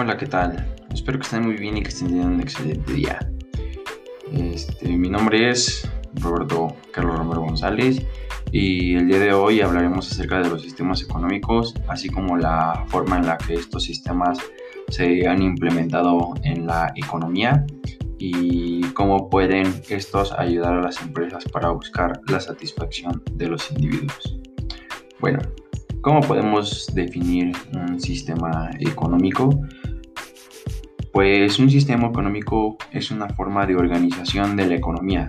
Hola, ¿qué tal? Espero que estén muy bien y que estén teniendo un excelente día. Este, mi nombre es Roberto Carlos Romero González y el día de hoy hablaremos acerca de los sistemas económicos, así como la forma en la que estos sistemas se han implementado en la economía y cómo pueden estos ayudar a las empresas para buscar la satisfacción de los individuos. Bueno, ¿cómo podemos definir un sistema económico? Pues un sistema económico es una forma de organización de la economía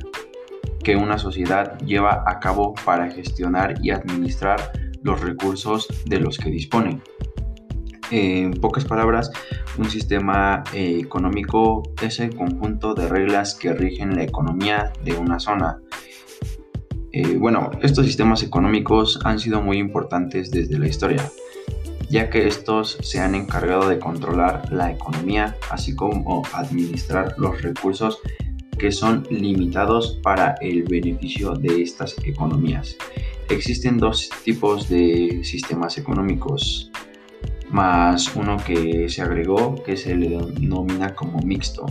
que una sociedad lleva a cabo para gestionar y administrar los recursos de los que dispone. En pocas palabras, un sistema eh, económico es el conjunto de reglas que rigen la economía de una zona. Eh, bueno, estos sistemas económicos han sido muy importantes desde la historia ya que estos se han encargado de controlar la economía, así como administrar los recursos que son limitados para el beneficio de estas economías. Existen dos tipos de sistemas económicos, más uno que se agregó que se le denomina como mixto.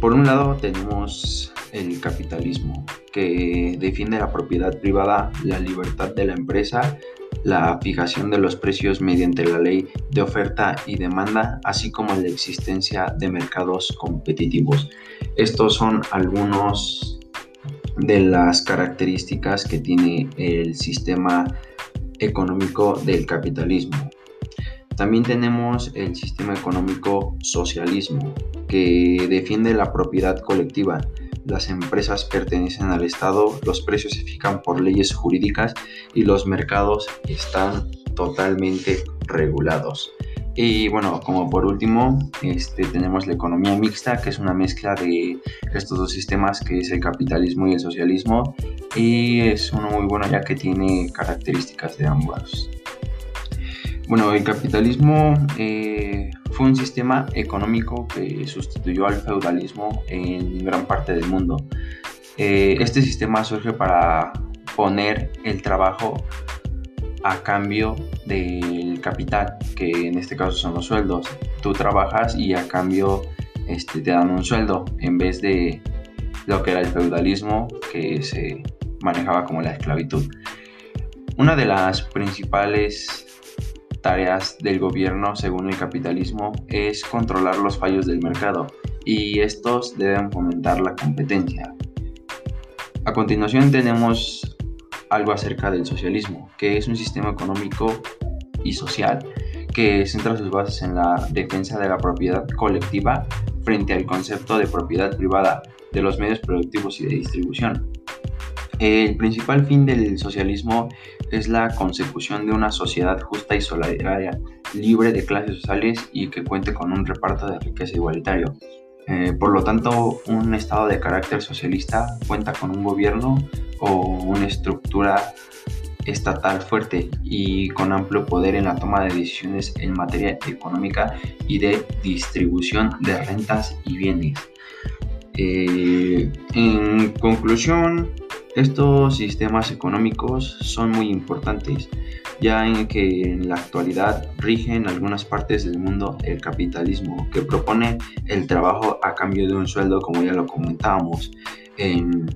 Por un lado tenemos el capitalismo, que defiende la propiedad privada, la libertad de la empresa la fijación de los precios mediante la ley de oferta y demanda, así como la existencia de mercados competitivos. Estos son algunos de las características que tiene el sistema económico del capitalismo. También tenemos el sistema económico socialismo, que defiende la propiedad colectiva, las empresas pertenecen al Estado, los precios se fijan por leyes jurídicas y los mercados están totalmente regulados. Y bueno, como por último, este, tenemos la economía mixta, que es una mezcla de estos dos sistemas, que es el capitalismo y el socialismo, y es uno muy bueno ya que tiene características de ambos. Bueno, el capitalismo eh, fue un sistema económico que sustituyó al feudalismo en gran parte del mundo. Eh, este sistema surge para poner el trabajo a cambio del capital, que en este caso son los sueldos. Tú trabajas y a cambio este, te dan un sueldo en vez de lo que era el feudalismo que se manejaba como la esclavitud. Una de las principales tareas del gobierno según el capitalismo es controlar los fallos del mercado y estos deben fomentar la competencia. A continuación tenemos algo acerca del socialismo, que es un sistema económico y social que centra sus bases en la defensa de la propiedad colectiva frente al concepto de propiedad privada de los medios productivos y de distribución. El principal fin del socialismo es la consecución de una sociedad justa y solidaria, libre de clases sociales y que cuente con un reparto de riqueza igualitario. Eh, por lo tanto, un Estado de carácter socialista cuenta con un gobierno o una estructura estatal fuerte y con amplio poder en la toma de decisiones en materia económica y de distribución de rentas y bienes. Eh, en conclusión, estos sistemas económicos son muy importantes, ya en que en la actualidad rigen algunas partes del mundo el capitalismo, que propone el trabajo a cambio de un sueldo, como ya lo comentábamos, en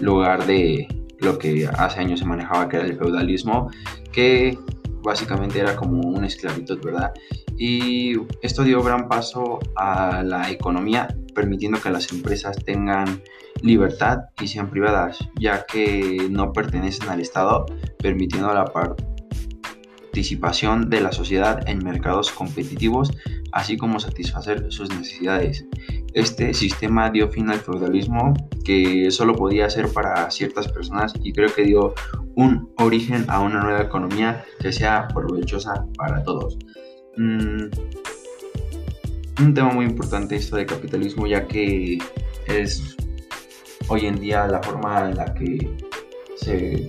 lugar de lo que hace años se manejaba, que era el feudalismo, que básicamente era como una esclavitud, ¿verdad? Y esto dio gran paso a la economía, permitiendo que las empresas tengan libertad y sean privadas, ya que no pertenecen al Estado, permitiendo la participación de la sociedad en mercados competitivos, así como satisfacer sus necesidades. Este sistema dio fin al feudalismo, que solo podía ser para ciertas personas, y creo que dio un origen a una nueva economía que sea provechosa para todos. Mm, un tema muy importante esto del capitalismo, ya que es hoy en día la forma en la que se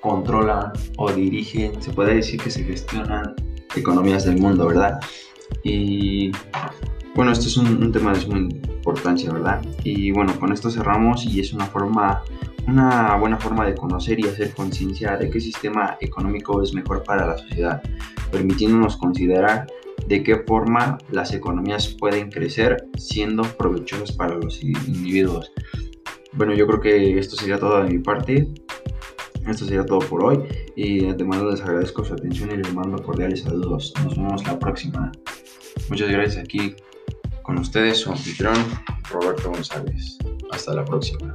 controlan o dirigen, se puede decir que se gestionan economías del mundo, ¿verdad? Y bueno, esto es un, tema de suma importancia, ¿verdad? Y bueno, con esto cerramos y es una forma, una buena forma de conocer y hacer conciencia de qué sistema económico es mejor para la sociedad, permitiéndonos considerar de qué forma las economías pueden crecer siendo provechosas para los individuos. Bueno, yo creo que esto sería todo de mi parte. Esto sería todo por hoy y de les agradezco su atención y les mando cordiales saludos. Nos vemos la próxima. Muchas gracias aquí con ustedes, su anfitrión Roberto González. Hasta la próxima.